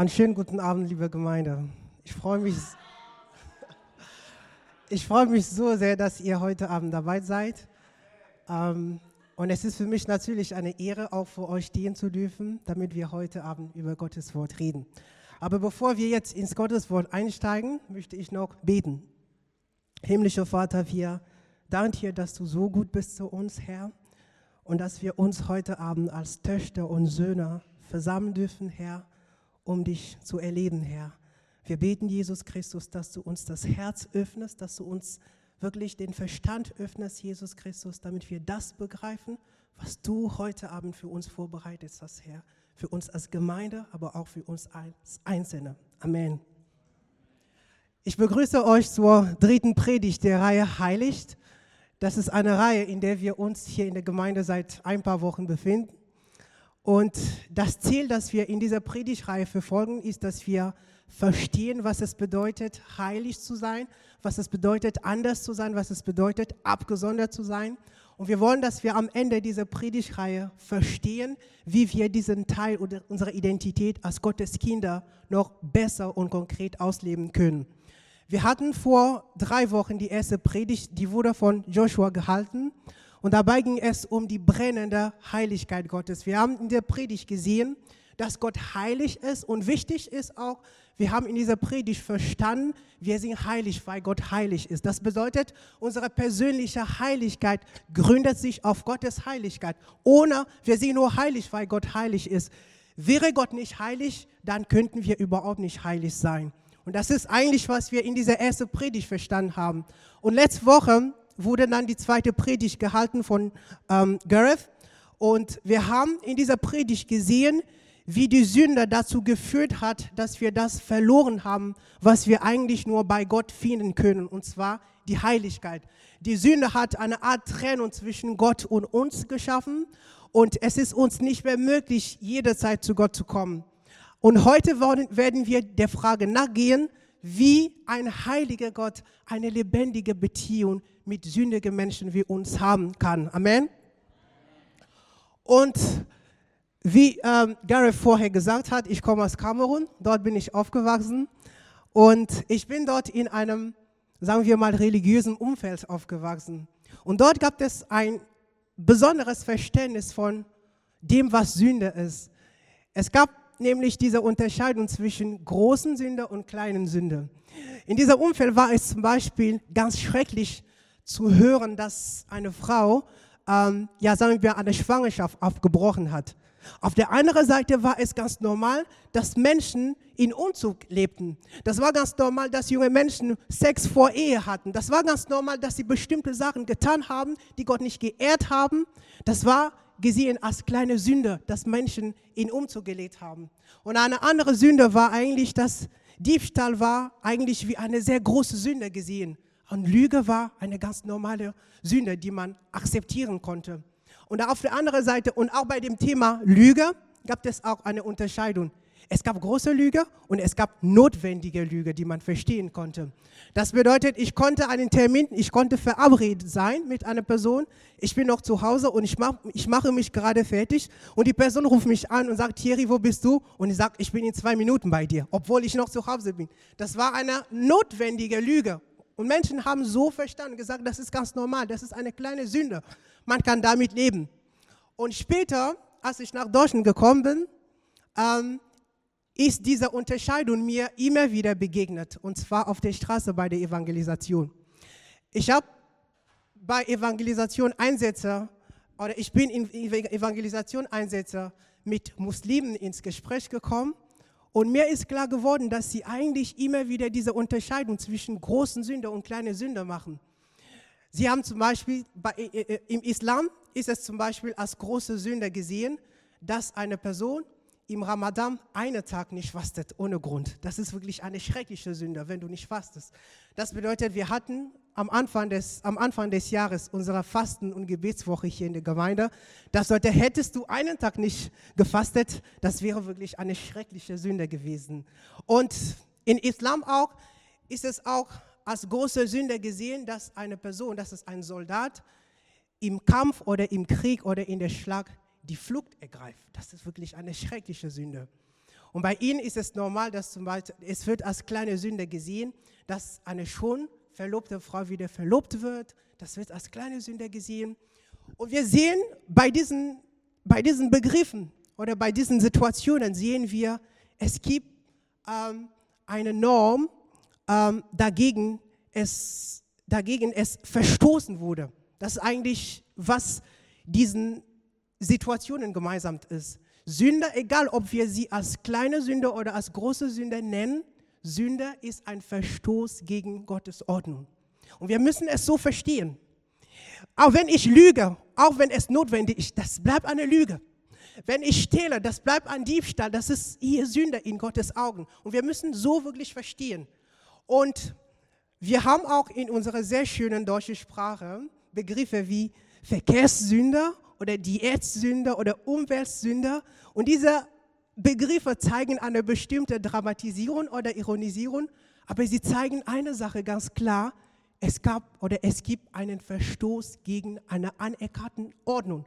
Einen schönen guten Abend, liebe Gemeinde. Ich freue mich, ich freue mich so sehr, dass ihr heute Abend dabei seid. Ähm, und es ist für mich natürlich eine Ehre, auch für euch stehen zu dürfen, damit wir heute Abend über Gottes Wort reden. Aber bevor wir jetzt ins Gottes Wort einsteigen, möchte ich noch beten. Himmlischer Vater, wir danken dir, dass du so gut bist zu uns, Herr, und dass wir uns heute Abend als Töchter und Söhne versammeln dürfen, Herr, um dich zu erleben, Herr. Wir beten, Jesus Christus, dass du uns das Herz öffnest, dass du uns wirklich den Verstand öffnest, Jesus Christus, damit wir das begreifen, was du heute Abend für uns vorbereitet hast, Herr. Für uns als Gemeinde, aber auch für uns als Einzelne. Amen. Ich begrüße euch zur dritten Predigt der Reihe Heiligt. Das ist eine Reihe, in der wir uns hier in der Gemeinde seit ein paar Wochen befinden. Und das Ziel, das wir in dieser Predigtreihe verfolgen, ist, dass wir verstehen, was es bedeutet, heilig zu sein, was es bedeutet, anders zu sein, was es bedeutet, abgesondert zu sein. Und wir wollen, dass wir am Ende dieser Predigtreihe verstehen, wie wir diesen Teil unserer Identität als Gottes Kinder noch besser und konkret ausleben können. Wir hatten vor drei Wochen die erste Predigt, die wurde von Joshua gehalten. Und dabei ging es um die brennende Heiligkeit Gottes. Wir haben in der Predigt gesehen, dass Gott heilig ist und wichtig ist auch, wir haben in dieser Predigt verstanden, wir sind heilig, weil Gott heilig ist. Das bedeutet, unsere persönliche Heiligkeit gründet sich auf Gottes Heiligkeit. Ohne, wir sind nur heilig, weil Gott heilig ist. Wäre Gott nicht heilig, dann könnten wir überhaupt nicht heilig sein. Und das ist eigentlich, was wir in dieser ersten Predigt verstanden haben. Und letzte Woche wurde dann die zweite Predigt gehalten von ähm, Gareth. Und wir haben in dieser Predigt gesehen, wie die Sünde dazu geführt hat, dass wir das verloren haben, was wir eigentlich nur bei Gott finden können, und zwar die Heiligkeit. Die Sünde hat eine Art Trennung zwischen Gott und uns geschaffen und es ist uns nicht mehr möglich, jederzeit zu Gott zu kommen. Und heute werden wir der Frage nachgehen, wie ein heiliger Gott eine lebendige Beziehung mit sündigen Menschen wie uns haben kann. Amen. Und wie ähm, Gareth vorher gesagt hat, ich komme aus Kamerun, dort bin ich aufgewachsen und ich bin dort in einem, sagen wir mal, religiösen Umfeld aufgewachsen. Und dort gab es ein besonderes Verständnis von dem, was Sünde ist. Es gab nämlich diese Unterscheidung zwischen großen Sünde und kleinen Sünde. In dieser Umfeld war es zum Beispiel ganz schrecklich zu hören, dass eine Frau, ähm, ja sagen wir, eine Schwangerschaft aufgebrochen hat. Auf der anderen Seite war es ganz normal, dass Menschen in Umzug lebten. Das war ganz normal, dass junge Menschen Sex vor Ehe hatten. Das war ganz normal, dass sie bestimmte Sachen getan haben, die Gott nicht geehrt haben. Das war gesehen als kleine Sünde, dass Menschen in Umzug gelebt haben. Und eine andere Sünde war eigentlich, dass Diebstahl war eigentlich wie eine sehr große Sünde gesehen. Und Lüge war eine ganz normale Sünde, die man akzeptieren konnte. Und auf der anderen Seite und auch bei dem Thema Lüge gab es auch eine Unterscheidung. Es gab große Lüge und es gab notwendige Lüge, die man verstehen konnte. Das bedeutet, ich konnte einen Termin, ich konnte verabredet sein mit einer Person. Ich bin noch zu Hause und ich, mach, ich mache mich gerade fertig und die Person ruft mich an und sagt, Thierry, wo bist du? Und ich sage, ich bin in zwei Minuten bei dir, obwohl ich noch zu Hause bin. Das war eine notwendige Lüge. Und Menschen haben so verstanden, gesagt, das ist ganz normal, das ist eine kleine Sünde. Man kann damit leben. Und später, als ich nach Deutschland gekommen bin, ähm, ist diese Unterscheidung mir immer wieder begegnet, und zwar auf der Straße bei der Evangelisation. Ich habe bei Evangelisation Einsätze, oder ich bin in Evangelisation Einsätze mit Muslimen ins Gespräch gekommen und mir ist klar geworden, dass sie eigentlich immer wieder diese Unterscheidung zwischen großen Sünder und kleinen Sünder machen. Sie haben zum Beispiel, bei, äh, äh, im Islam ist es zum Beispiel als große Sünde gesehen, dass eine Person im Ramadan einen Tag nicht fastet ohne Grund. Das ist wirklich eine schreckliche Sünde, wenn du nicht fastest. Das bedeutet, wir hatten am Anfang des, am Anfang des Jahres unsere Fasten- und Gebetswoche hier in der Gemeinde. Das bedeutet, hättest du einen Tag nicht gefastet, das wäre wirklich eine schreckliche Sünde gewesen. Und in Islam auch ist es auch als große Sünde gesehen, dass eine Person, dass es ein Soldat im Kampf oder im Krieg oder in der Schlag die Flucht ergreift. Das ist wirklich eine schreckliche Sünde. Und bei ihnen ist es normal, dass zum Beispiel, es wird als kleine Sünde gesehen, dass eine schon verlobte Frau wieder verlobt wird. Das wird als kleine Sünde gesehen. Und wir sehen bei diesen, bei diesen Begriffen oder bei diesen Situationen, sehen wir, es gibt ähm, eine Norm, ähm, dagegen, es, dagegen es verstoßen wurde. Das ist eigentlich, was diesen Situationen gemeinsam ist. Sünde, egal ob wir sie als kleine Sünde oder als große Sünde nennen, Sünde ist ein Verstoß gegen Gottes Ordnung. Und wir müssen es so verstehen. Auch wenn ich lüge, auch wenn es notwendig ist, das bleibt eine Lüge. Wenn ich stehle, das bleibt ein Diebstahl, das ist hier Sünde in Gottes Augen. Und wir müssen so wirklich verstehen. Und wir haben auch in unserer sehr schönen deutschen Sprache Begriffe wie Verkehrssünder oder Diätsünder oder Umweltsünder. Und diese Begriffe zeigen eine bestimmte Dramatisierung oder Ironisierung, aber sie zeigen eine Sache ganz klar. Es gab oder es gibt einen Verstoß gegen eine anerkannte Ordnung.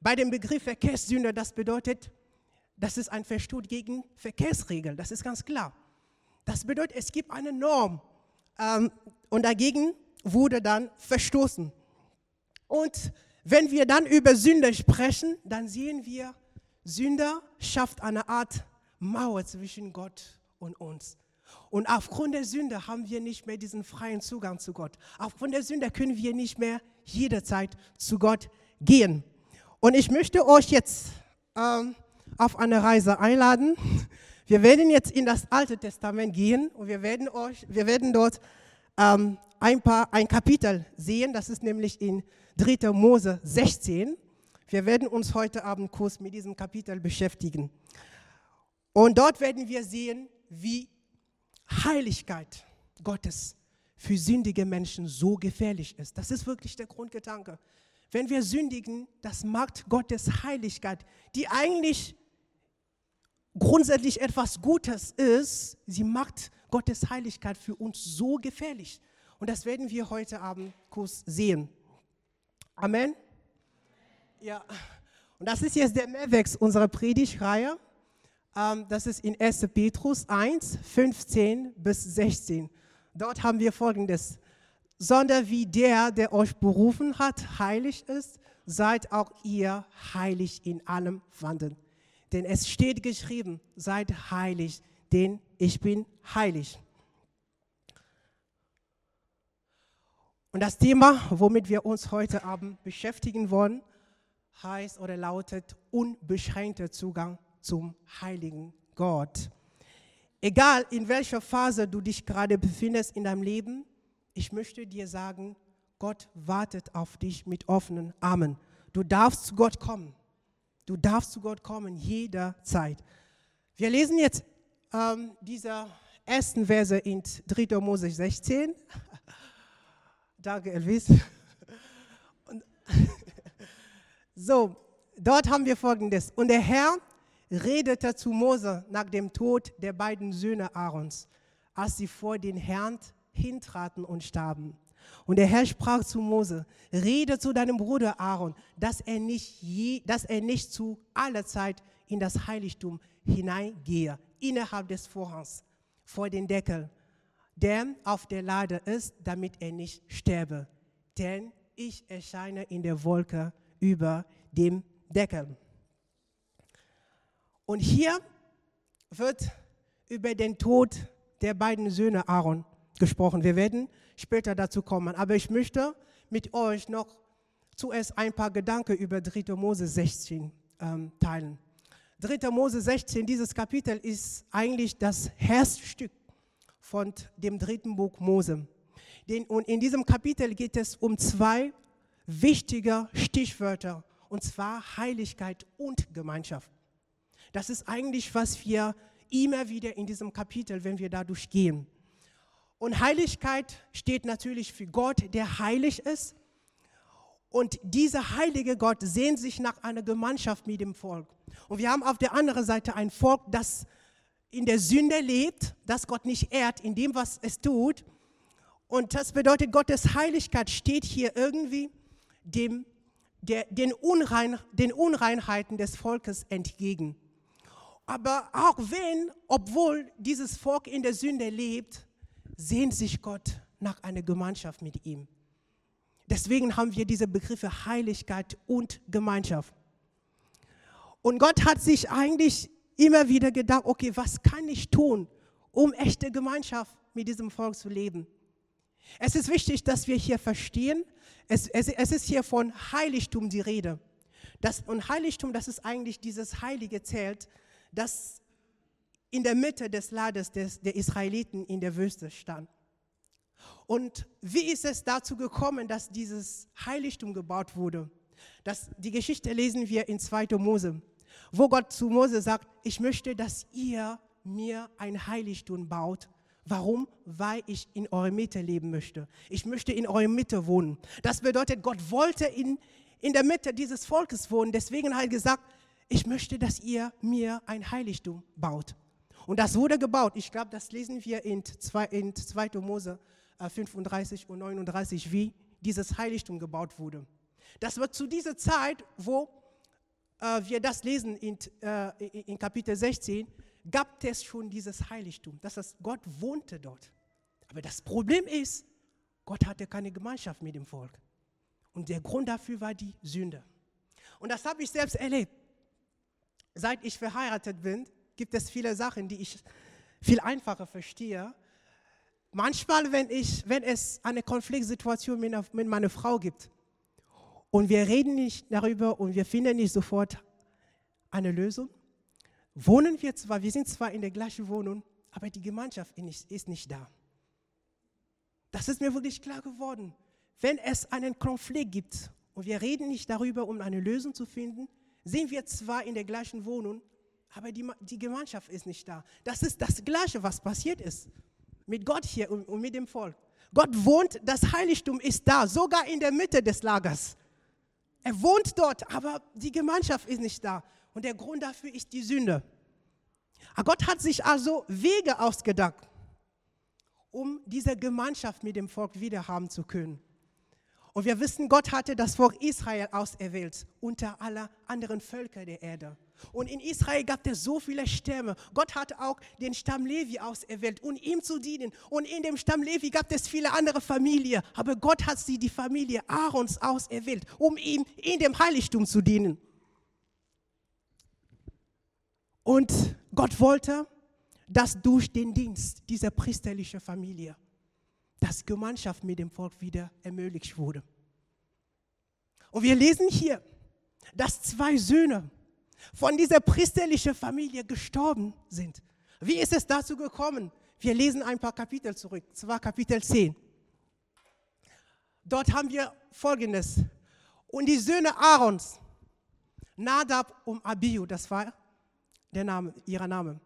Bei dem Begriff Verkehrssünder, das bedeutet, das ist ein Verstoß gegen Verkehrsregeln, das ist ganz klar. Das bedeutet, es gibt eine Norm ähm, und dagegen wurde dann verstoßen. Und wenn wir dann über Sünde sprechen, dann sehen wir, Sünder schafft eine Art Mauer zwischen Gott und uns. Und aufgrund der Sünde haben wir nicht mehr diesen freien Zugang zu Gott. Aufgrund der Sünde können wir nicht mehr jederzeit zu Gott gehen. Und ich möchte euch jetzt ähm, auf eine Reise einladen. Wir werden jetzt in das Alte Testament gehen und wir werden, euch, wir werden dort ähm, ein, paar, ein Kapitel sehen. Das ist nämlich in 3. Mose 16. Wir werden uns heute Abend kurz mit diesem Kapitel beschäftigen. Und dort werden wir sehen, wie Heiligkeit Gottes für sündige Menschen so gefährlich ist. Das ist wirklich der Grundgedanke. Wenn wir sündigen, das macht Gottes Heiligkeit, die eigentlich grundsätzlich etwas Gutes ist, sie macht Gottes Heiligkeit für uns so gefährlich. Und das werden wir heute Abend kurz sehen. Amen. Ja, und das ist jetzt der Mehrwechsel unserer Predigtreihe. Ähm, das ist in 1. Petrus 1, 15 bis 16. Dort haben wir folgendes. Sondern wie der, der euch berufen hat, heilig ist, seid auch ihr heilig in allem wandeln. Denn es steht geschrieben, seid heilig, denn ich bin heilig. Und das Thema, womit wir uns heute Abend beschäftigen wollen, heißt oder lautet unbeschränkter Zugang zum heiligen Gott. Egal in welcher Phase du dich gerade befindest in deinem Leben, ich möchte dir sagen, Gott wartet auf dich mit offenen Armen. Du darfst zu Gott kommen. Du darfst zu Gott kommen jederzeit. Wir lesen jetzt ähm, diese ersten Verse in 3. Mose 16. Danke, Elvis. Und so, dort haben wir folgendes. Und der Herr redete zu Mose nach dem Tod der beiden Söhne Aarons, als sie vor den Herrn hintraten und starben. Und der Herr sprach zu Mose, rede zu deinem Bruder Aaron, dass er nicht, je, dass er nicht zu aller Zeit in das Heiligtum hineingehe, innerhalb des Vorhangs, vor den Deckel, der auf der Lade ist, damit er nicht sterbe. Denn ich erscheine in der Wolke über dem Deckel. Und hier wird über den Tod der beiden Söhne Aaron gesprochen. Wir werden später dazu kommen. Aber ich möchte mit euch noch zuerst ein paar Gedanken über 3. Mose 16 ähm, teilen. 3. Mose 16, dieses Kapitel ist eigentlich das Herzstück von dem dritten Buch Mose. Und in diesem Kapitel geht es um zwei wichtige Stichwörter, und zwar Heiligkeit und Gemeinschaft. Das ist eigentlich, was wir immer wieder in diesem Kapitel, wenn wir dadurch gehen. Und Heiligkeit steht natürlich für Gott, der heilig ist. Und dieser heilige Gott sehnt sich nach einer Gemeinschaft mit dem Volk. Und wir haben auf der anderen Seite ein Volk, das in der Sünde lebt, das Gott nicht ehrt in dem, was es tut. Und das bedeutet, Gottes Heiligkeit steht hier irgendwie dem, der, den, Unrein, den Unreinheiten des Volkes entgegen. Aber auch wenn, obwohl dieses Volk in der Sünde lebt, sehnt sich Gott nach einer Gemeinschaft mit ihm. Deswegen haben wir diese Begriffe Heiligkeit und Gemeinschaft. Und Gott hat sich eigentlich immer wieder gedacht, okay, was kann ich tun, um echte Gemeinschaft mit diesem Volk zu leben? Es ist wichtig, dass wir hier verstehen, es, es, es ist hier von Heiligtum die Rede. Das, und Heiligtum, das ist eigentlich dieses heilige Zelt, das in der Mitte des Lades des, der Israeliten in der Wüste stand. Und wie ist es dazu gekommen, dass dieses Heiligtum gebaut wurde? Das, die Geschichte lesen wir in 2. Mose, wo Gott zu Mose sagt, ich möchte, dass ihr mir ein Heiligtum baut. Warum? Weil ich in eurer Mitte leben möchte. Ich möchte in eurer Mitte wohnen. Das bedeutet, Gott wollte in, in der Mitte dieses Volkes wohnen. Deswegen hat er gesagt, ich möchte, dass ihr mir ein Heiligtum baut. Und das wurde gebaut. Ich glaube, das lesen wir in 2. In 2. Mose 35 äh, und 39, wie dieses Heiligtum gebaut wurde. Das war zu dieser Zeit, wo wir das lesen in, äh, in Kapitel 16, gab es schon dieses Heiligtum. Das heißt, Gott wohnte dort. Aber das Problem ist, Gott hatte keine Gemeinschaft mit dem Volk. Und der Grund dafür war die Sünde. Und das habe ich selbst erlebt. Seit ich verheiratet bin, gibt es viele Sachen, die ich viel einfacher verstehe. Manchmal, wenn, ich, wenn es eine Konfliktsituation mit, mit meiner Frau gibt und wir reden nicht darüber und wir finden nicht sofort eine Lösung, wohnen wir zwar, wir sind zwar in der gleichen Wohnung, aber die Gemeinschaft ist nicht da. Das ist mir wirklich klar geworden. Wenn es einen Konflikt gibt und wir reden nicht darüber, um eine Lösung zu finden, sind wir zwar in der gleichen Wohnung, aber die, die Gemeinschaft ist nicht da. Das ist das Gleiche, was passiert ist mit Gott hier und, und mit dem Volk. Gott wohnt, das Heiligtum ist da, sogar in der Mitte des Lagers. Er wohnt dort, aber die Gemeinschaft ist nicht da. Und der Grund dafür ist die Sünde. Aber Gott hat sich also Wege ausgedacht, um diese Gemeinschaft mit dem Volk wieder haben zu können. Und wir wissen, Gott hatte das Volk Israel auserwählt unter aller anderen Völker der Erde. Und in Israel gab es so viele Stämme. Gott hatte auch den Stamm Levi auserwählt, um ihm zu dienen. Und in dem Stamm Levi gab es viele andere Familien. Aber Gott hat sie, die Familie Aarons, auserwählt, um ihm in dem Heiligtum zu dienen. Und Gott wollte, dass durch den Dienst dieser priesterlichen Familie dass Gemeinschaft mit dem Volk wieder ermöglicht wurde. Und wir lesen hier, dass zwei Söhne von dieser priesterlichen Familie gestorben sind. Wie ist es dazu gekommen? Wir lesen ein paar Kapitel zurück, zwar Kapitel 10. Dort haben wir Folgendes. Und die Söhne Aarons, Nadab und Abihu, das war der Name, ihrer Name,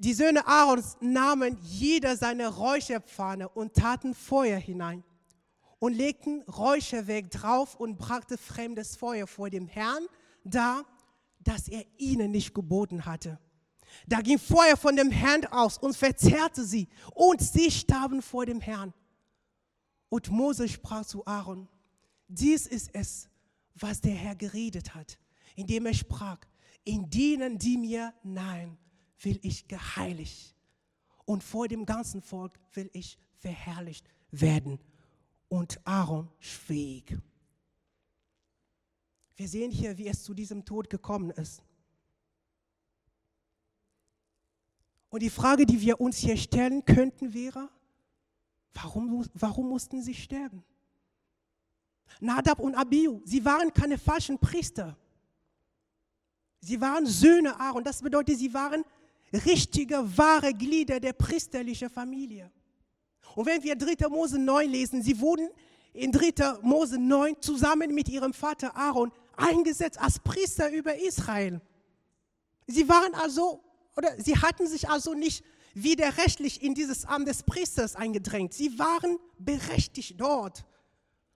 die Söhne Aarons nahmen jeder seine Räucherpfanne und taten Feuer hinein und legten Räucherwerk drauf und brachte fremdes Feuer vor dem Herrn da, das er ihnen nicht geboten hatte. Da ging Feuer von dem Herrn aus und verzehrte sie und sie starben vor dem Herrn. Und Mose sprach zu Aaron, dies ist es, was der Herr geredet hat, indem er sprach, in denen, die mir nahen, will ich geheiligt und vor dem ganzen Volk will ich verherrlicht werden. Und Aaron schwieg. Wir sehen hier, wie es zu diesem Tod gekommen ist. Und die Frage, die wir uns hier stellen könnten, wäre, warum, warum mussten sie sterben? Nadab und Abihu, sie waren keine falschen Priester. Sie waren Söhne Aaron. Das bedeutet, sie waren richtige, wahre Glieder der priesterlichen Familie. Und wenn wir 3. Mose 9 lesen, sie wurden in 3. Mose 9 zusammen mit ihrem Vater Aaron eingesetzt als Priester über Israel. Sie waren also, oder sie hatten sich also nicht widerrechtlich in dieses Amt des Priesters eingedrängt. Sie waren berechtigt dort.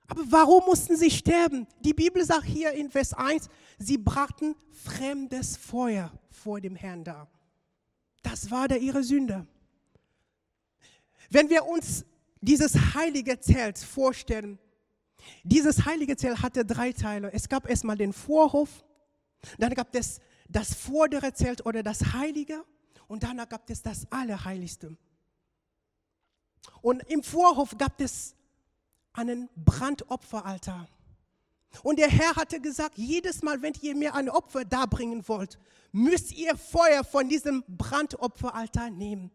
Aber warum mussten sie sterben? Die Bibel sagt hier in Vers 1, sie brachten fremdes Feuer vor dem Herrn dar. Das war da ihre Sünde. Wenn wir uns dieses heilige Zelt vorstellen, dieses heilige Zelt hatte drei Teile. Es gab erstmal den Vorhof, dann gab es das vordere Zelt oder das Heilige und danach gab es das Allerheiligste. Und im Vorhof gab es einen Brandopferaltar. Und der Herr hatte gesagt, jedes Mal, wenn ihr mir ein Opfer darbringen wollt, müsst ihr Feuer von diesem Brandopferaltar nehmen.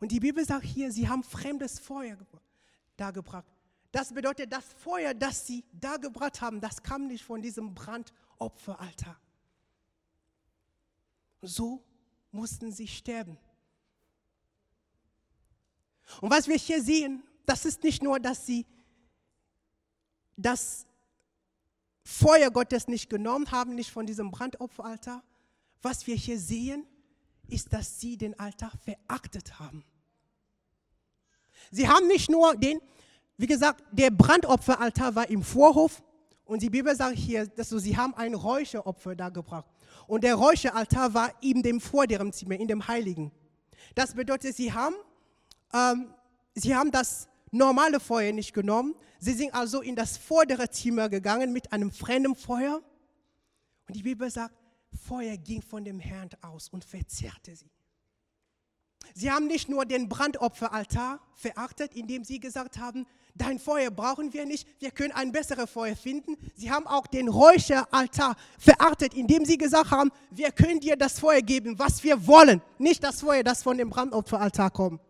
Und die Bibel sagt hier, sie haben fremdes Feuer dargebracht. Das bedeutet, das Feuer, das sie dargebracht haben, das kam nicht von diesem Brandopferaltar. So mussten sie sterben. Und was wir hier sehen, das ist nicht nur, dass sie das Feuer Gottes nicht genommen haben, nicht von diesem Brandopferaltar. Was wir hier sehen, ist, dass sie den Altar verachtet haben. Sie haben nicht nur den, wie gesagt, der Brandopferaltar war im Vorhof und die Bibel sagt hier, dass so, sie haben ein Räucheropfer da gebracht. Und der Räucheraltar war in dem vorderen Zimmer, in dem Heiligen. Das bedeutet, sie haben, ähm, sie haben das normale Feuer nicht genommen. Sie sind also in das vordere Zimmer gegangen mit einem fremden Feuer. Und die Bibel sagt, Feuer ging von dem Herrn aus und verzehrte sie. Sie haben nicht nur den Brandopferaltar verachtet, indem sie gesagt haben, dein Feuer brauchen wir nicht, wir können ein besseres Feuer finden. Sie haben auch den Räucheraltar verachtet, indem sie gesagt haben, wir können dir das Feuer geben, was wir wollen, nicht das Feuer, das von dem Brandopferaltar kommt.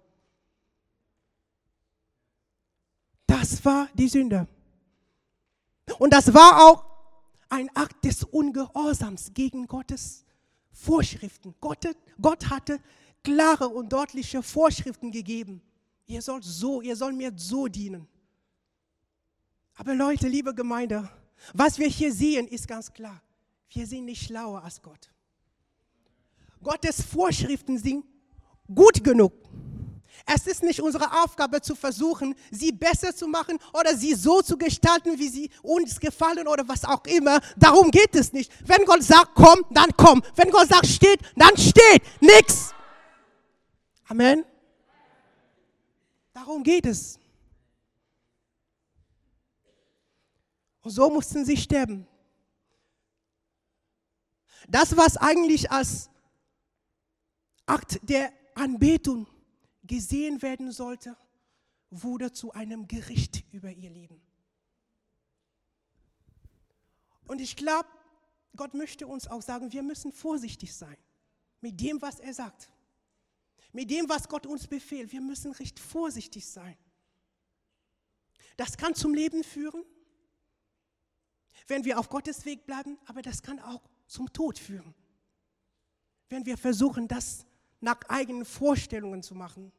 Das war die Sünde. Und das war auch ein Akt des Ungehorsams gegen Gottes Vorschriften. Gott, Gott hatte klare und deutliche Vorschriften gegeben. Ihr sollt so, ihr sollt mir so dienen. Aber Leute, liebe Gemeinde, was wir hier sehen, ist ganz klar. Wir sind nicht schlauer als Gott. Gottes Vorschriften sind gut genug. Es ist nicht unsere Aufgabe zu versuchen, sie besser zu machen oder sie so zu gestalten, wie sie uns gefallen oder was auch immer. Darum geht es nicht. Wenn Gott sagt, komm, dann komm. Wenn Gott sagt, steht, dann steht. Nix. Amen. Darum geht es. Und so mussten sie sterben. Das, was eigentlich als Akt der Anbetung gesehen werden sollte, wurde zu einem Gericht über ihr Leben. Und ich glaube, Gott möchte uns auch sagen, wir müssen vorsichtig sein mit dem, was er sagt. Mit dem, was Gott uns befehlt. Wir müssen recht vorsichtig sein. Das kann zum Leben führen, wenn wir auf Gottes Weg bleiben, aber das kann auch zum Tod führen, wenn wir versuchen, das nach eigenen Vorstellungen zu machen.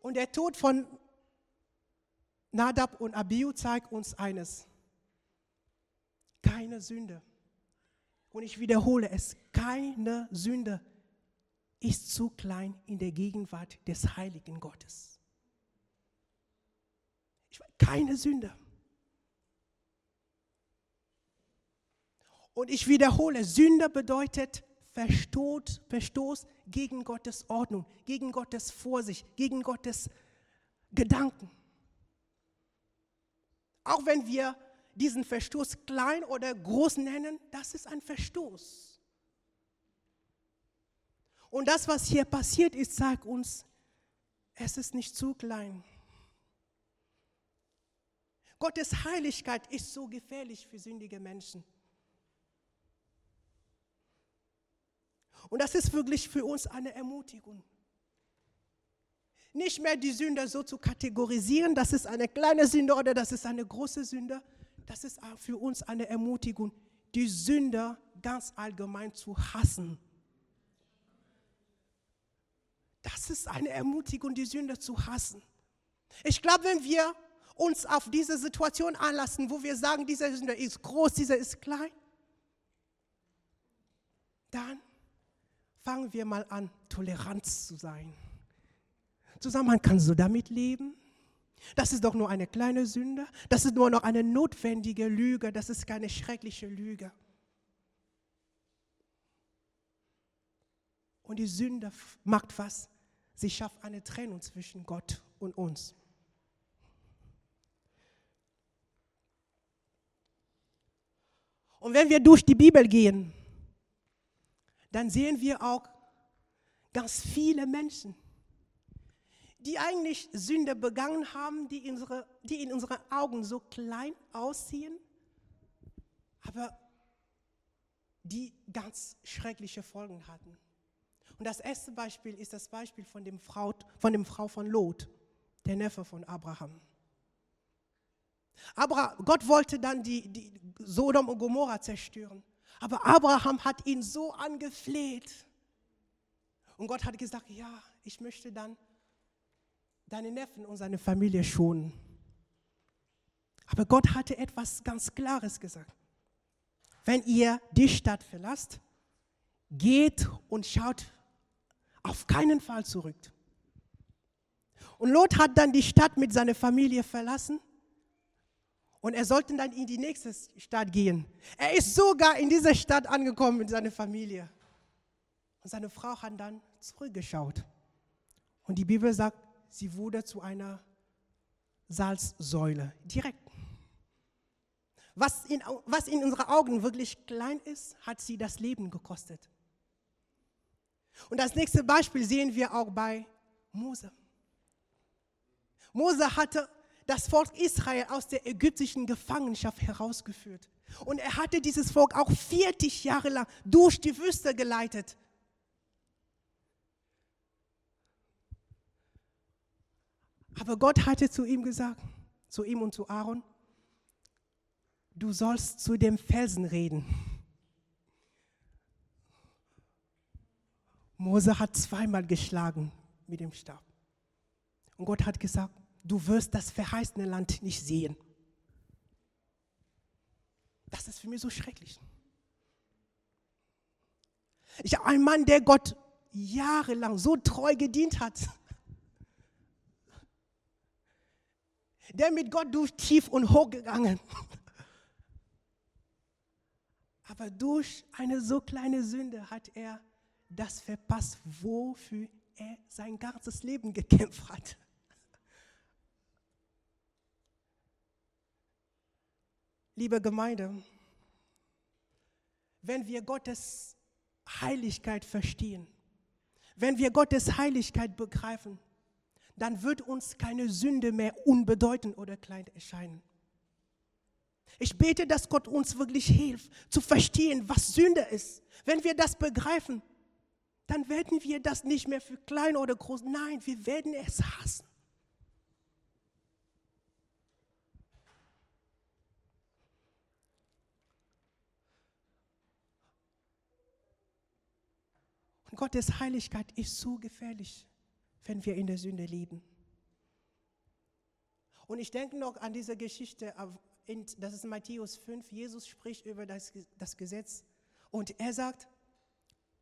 Und der Tod von Nadab und Abiu zeigt uns eines. Keine Sünde. Und ich wiederhole es, keine Sünde ist zu klein in der Gegenwart des heiligen Gottes. keine Sünde. Und ich wiederhole, Sünde bedeutet Verstoß, Verstoß gegen Gottes Ordnung, gegen Gottes Vorsicht, gegen Gottes Gedanken. Auch wenn wir diesen Verstoß klein oder groß nennen, das ist ein Verstoß. Und das, was hier passiert ist, sagt uns, es ist nicht zu klein. Gottes Heiligkeit ist so gefährlich für sündige Menschen. Und das ist wirklich für uns eine Ermutigung. Nicht mehr die Sünde so zu kategorisieren, das ist eine kleine Sünde oder das ist eine große Sünde. Das ist für uns eine Ermutigung, die Sünde ganz allgemein zu hassen. Das ist eine Ermutigung, die Sünde zu hassen. Ich glaube, wenn wir uns auf diese Situation anlassen, wo wir sagen, diese Sünde ist groß, diese ist klein, dann fangen wir mal an, Toleranz zu sein. Zusammenhang, kannst du damit leben? Das ist doch nur eine kleine Sünde. Das ist nur noch eine notwendige Lüge. Das ist keine schreckliche Lüge. Und die Sünde macht was? Sie schafft eine Trennung zwischen Gott und uns. Und wenn wir durch die Bibel gehen, dann sehen wir auch ganz viele Menschen, die eigentlich Sünde begangen haben, die, unsere, die in unseren Augen so klein aussehen, aber die ganz schreckliche Folgen hatten. Und das erste Beispiel ist das Beispiel von dem Frau von, dem Frau von Lot, der Neffe von Abraham. Aber Gott wollte dann die, die Sodom und Gomorra zerstören. Aber Abraham hat ihn so angefleht. Und Gott hat gesagt, ja, ich möchte dann deine Neffen und seine Familie schonen. Aber Gott hatte etwas ganz Klares gesagt. Wenn ihr die Stadt verlasst, geht und schaut auf keinen Fall zurück. Und Lot hat dann die Stadt mit seiner Familie verlassen und er sollte dann in die nächste Stadt gehen. Er ist sogar in dieser Stadt angekommen mit seiner Familie. Und seine Frau hat dann zurückgeschaut. Und die Bibel sagt, sie wurde zu einer Salzsäule, direkt. Was in, was in unseren Augen wirklich klein ist, hat sie das Leben gekostet. Und das nächste Beispiel sehen wir auch bei Mose. Mose hatte das Volk Israel aus der ägyptischen Gefangenschaft herausgeführt. Und er hatte dieses Volk auch 40 Jahre lang durch die Wüste geleitet. Aber Gott hatte zu ihm gesagt, zu ihm und zu Aaron, du sollst zu dem Felsen reden. Mose hat zweimal geschlagen mit dem Stab. Und Gott hat gesagt, du wirst das verheißene Land nicht sehen. Das ist für mich so schrecklich. Ich habe einen Mann, der Gott jahrelang so treu gedient hat, der mit Gott durch tief und hoch gegangen. Aber durch eine so kleine Sünde hat er das verpasst, wofür er sein ganzes Leben gekämpft hat. Liebe Gemeinde, wenn wir Gottes Heiligkeit verstehen, wenn wir Gottes Heiligkeit begreifen, dann wird uns keine Sünde mehr unbedeutend oder klein erscheinen. Ich bete, dass Gott uns wirklich hilft, zu verstehen, was Sünde ist. Wenn wir das begreifen, dann werden wir das nicht mehr für klein oder groß. Nein, wir werden es hassen. Gottes Heiligkeit ist so gefährlich, wenn wir in der Sünde leben. Und ich denke noch an diese Geschichte, das ist Matthäus 5, Jesus spricht über das, das Gesetz und er sagt,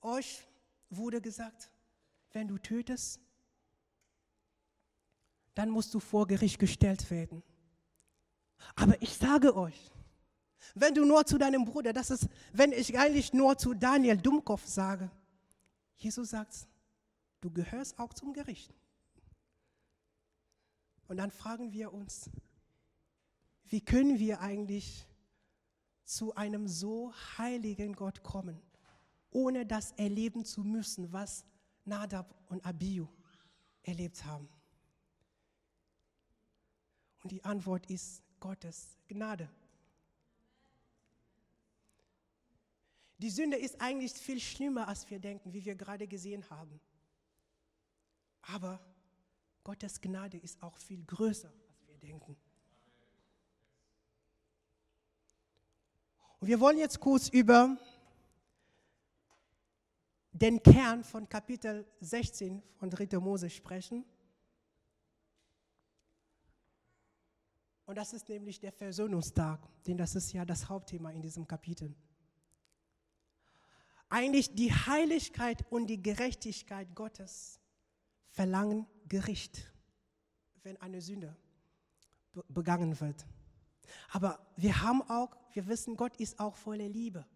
euch wurde gesagt, wenn du tötest, dann musst du vor Gericht gestellt werden. Aber ich sage euch, wenn du nur zu deinem Bruder, das ist, wenn ich eigentlich nur zu Daniel Dummkopf sage, Jesus sagt, du gehörst auch zum Gericht. Und dann fragen wir uns, wie können wir eigentlich zu einem so heiligen Gott kommen? ohne das erleben zu müssen, was Nadab und Abihu erlebt haben? Und die Antwort ist Gottes Gnade. Die Sünde ist eigentlich viel schlimmer, als wir denken, wie wir gerade gesehen haben. Aber Gottes Gnade ist auch viel größer, als wir denken. Und wir wollen jetzt kurz über den Kern von Kapitel 16 von 3. Mose sprechen. Und das ist nämlich der Versöhnungstag, denn das ist ja das Hauptthema in diesem Kapitel. Eigentlich die Heiligkeit und die Gerechtigkeit Gottes verlangen Gericht, wenn eine Sünde begangen wird. Aber wir haben auch, wir wissen, Gott ist auch voller Liebe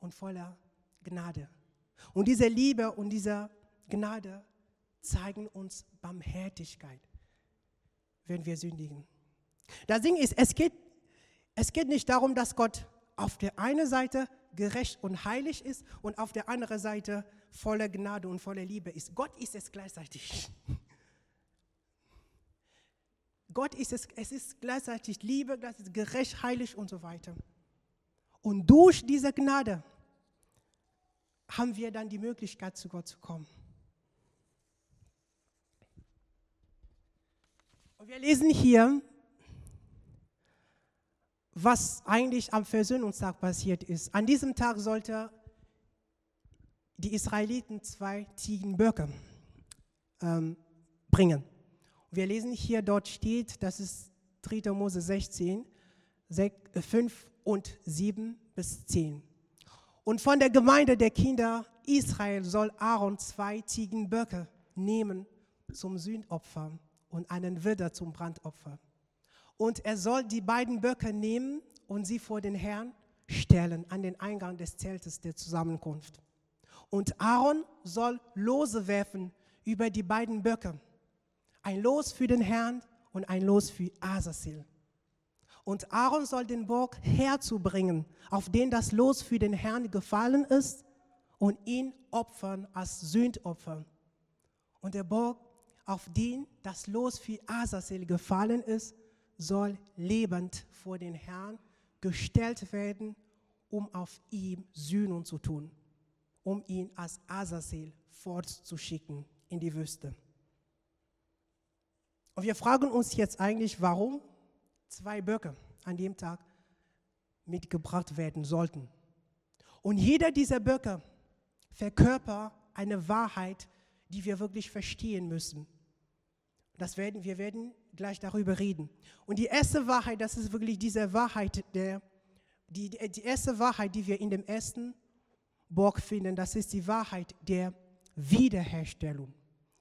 und voller Gnade. Und diese Liebe und diese Gnade zeigen uns Barmherzigkeit, wenn wir sündigen. Das Ding ist, es geht, es geht nicht darum, dass Gott auf der einen Seite gerecht und heilig ist und auf der anderen Seite voller Gnade und voller Liebe ist. Gott ist es gleichzeitig. Gott ist es, es ist gleichzeitig Liebe, gleichzeitig gerecht, heilig und so weiter. Und durch diese Gnade haben wir dann die Möglichkeit, zu Gott zu kommen. Und wir lesen hier, was eigentlich am Versöhnungstag passiert ist. An diesem Tag sollte die Israeliten zwei Ziegenböcke ähm, bringen. Wir lesen hier, dort steht, das ist 3. Mose 16, 5 und 7 bis 10. Und von der Gemeinde der Kinder Israel soll Aaron zwei Ziegenböcke nehmen zum Sündopfer und einen Widder zum Brandopfer. Und er soll die beiden Böcke nehmen und sie vor den Herrn stellen an den Eingang des Zeltes der Zusammenkunft. Und Aaron soll Lose werfen über die beiden Böcke. Ein Los für den Herrn und ein Los für Asasil. Und Aaron soll den Bock herzubringen, auf den das Los für den Herrn gefallen ist, und ihn opfern als Sündopfer. Und der Bock, auf den das Los für Asasil gefallen ist, soll lebend vor den Herrn gestellt werden, um auf ihm Sühnen zu tun, um ihn als Asasil fortzuschicken in die Wüste. Und wir fragen uns jetzt eigentlich, warum zwei Böcke an dem Tag mitgebracht werden sollten. Und jeder dieser Böcke verkörpert eine Wahrheit, die wir wirklich verstehen müssen. Das werden, wir werden gleich darüber reden. Und die erste Wahrheit, das ist wirklich diese Wahrheit, der, die, die erste Wahrheit, die wir in dem ersten Bock finden, das ist die Wahrheit der Wiederherstellung.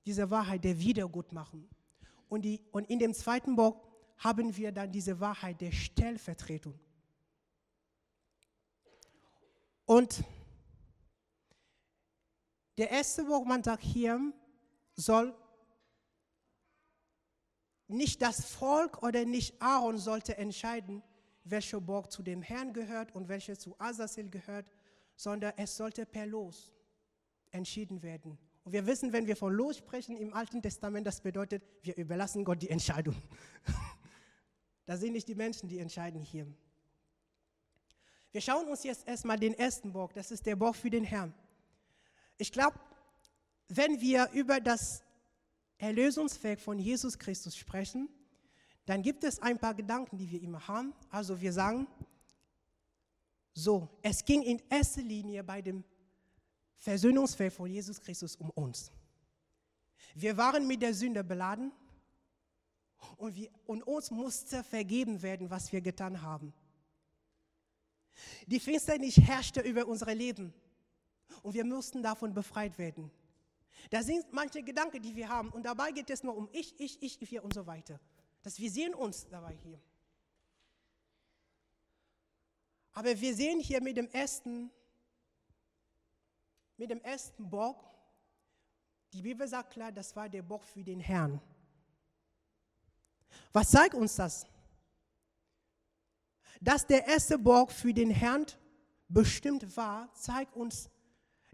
Diese Wahrheit der Wiedergutmachung. Und, die, und in dem zweiten Bock haben wir dann diese Wahrheit der Stellvertretung. Und der erste Bock, man sagt hier, soll nicht das Volk oder nicht Aaron sollte entscheiden, welcher Burg zu dem Herrn gehört und welcher zu Azazel gehört, sondern es sollte per Los entschieden werden. Und wir wissen, wenn wir von Los sprechen im Alten Testament, das bedeutet, wir überlassen Gott die Entscheidung. da sind nicht die Menschen, die entscheiden hier. Wir schauen uns jetzt erstmal den ersten Burg, das ist der Burg für den Herrn. Ich glaube, wenn wir über das Erlösungswerk von Jesus Christus sprechen, dann gibt es ein paar Gedanken, die wir immer haben. Also wir sagen, so, es ging in erster Linie bei dem Versöhnungswerk von Jesus Christus um uns. Wir waren mit der Sünde beladen und, wir, und uns musste vergeben werden, was wir getan haben. Die Finsternis herrschte über unser Leben und wir mussten davon befreit werden. Da sind manche Gedanken, die wir haben. Und dabei geht es nur um ich, ich, ich, wir und so weiter. Dass wir sehen uns dabei hier. Aber wir sehen hier mit dem ersten, mit dem ersten Bock, die Bibel sagt klar, das war der Bock für den Herrn. Was zeigt uns das? Dass der erste Bock für den Herrn bestimmt war, zeigt uns,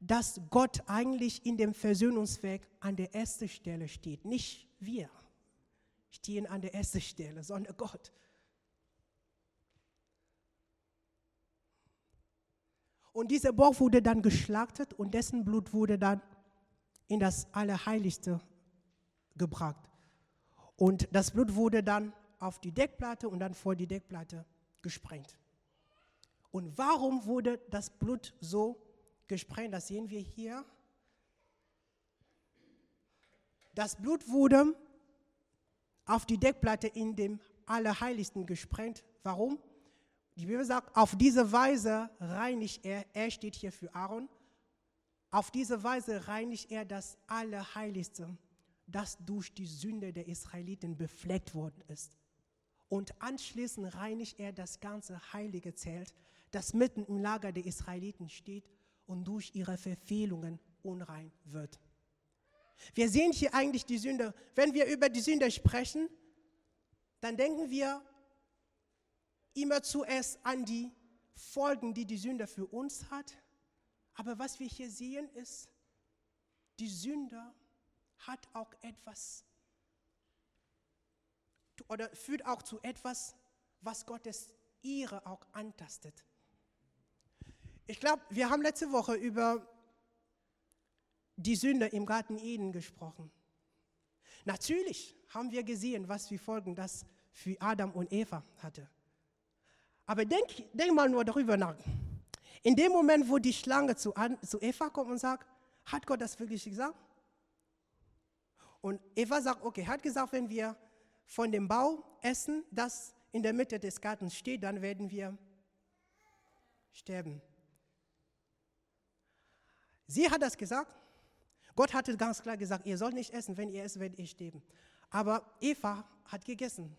dass Gott eigentlich in dem Versöhnungswerk an der ersten Stelle steht. Nicht wir stehen an der ersten Stelle, sondern Gott. Und dieser Bock wurde dann geschlachtet und dessen Blut wurde dann in das Allerheiligste gebracht. Und das Blut wurde dann auf die Deckplatte und dann vor die Deckplatte gesprengt. Und warum wurde das Blut so gesprengt. Das sehen wir hier. Das Blut wurde auf die Deckplatte in dem Allerheiligsten gesprengt. Warum? Die Bibel sagt, auf diese Weise reinigt er, er steht hier für Aaron, auf diese Weise reinigt er das Allerheiligste, das durch die Sünde der Israeliten befleckt worden ist. Und anschließend reinigt er das ganze heilige Zelt, das mitten im Lager der Israeliten steht und durch ihre Verfehlungen unrein wird. Wir sehen hier eigentlich die Sünde. Wenn wir über die Sünde sprechen, dann denken wir immer zuerst an die Folgen, die die Sünde für uns hat. Aber was wir hier sehen ist, die Sünde hat auch etwas oder führt auch zu etwas, was Gottes Ehre auch antastet. Ich glaube, wir haben letzte Woche über die Sünde im Garten Eden gesprochen. Natürlich haben wir gesehen, was für Folgen das für Adam und Eva hatte. Aber denk, denk mal nur darüber nach. In dem Moment, wo die Schlange zu, zu Eva kommt und sagt, hat Gott das wirklich gesagt? Und Eva sagt, okay, hat gesagt, wenn wir von dem Bau essen, das in der Mitte des Gartens steht, dann werden wir sterben. Sie hat das gesagt. Gott hatte ganz klar gesagt, ihr sollt nicht essen, wenn ihr esst, werdet ihr sterben. Aber Eva hat gegessen.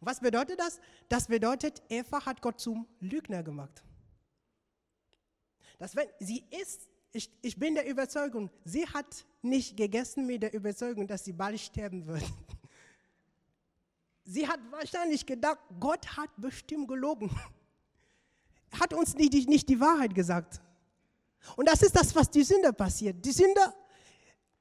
was bedeutet das? Das bedeutet, Eva hat Gott zum Lügner gemacht. Dass wenn sie isst, ich, ich bin der Überzeugung, sie hat nicht gegessen mit der Überzeugung, dass sie bald sterben wird. Sie hat wahrscheinlich gedacht, Gott hat bestimmt gelogen. Hat uns nicht, nicht die Wahrheit gesagt. Und das ist das, was die Sünde passiert. Die Sünde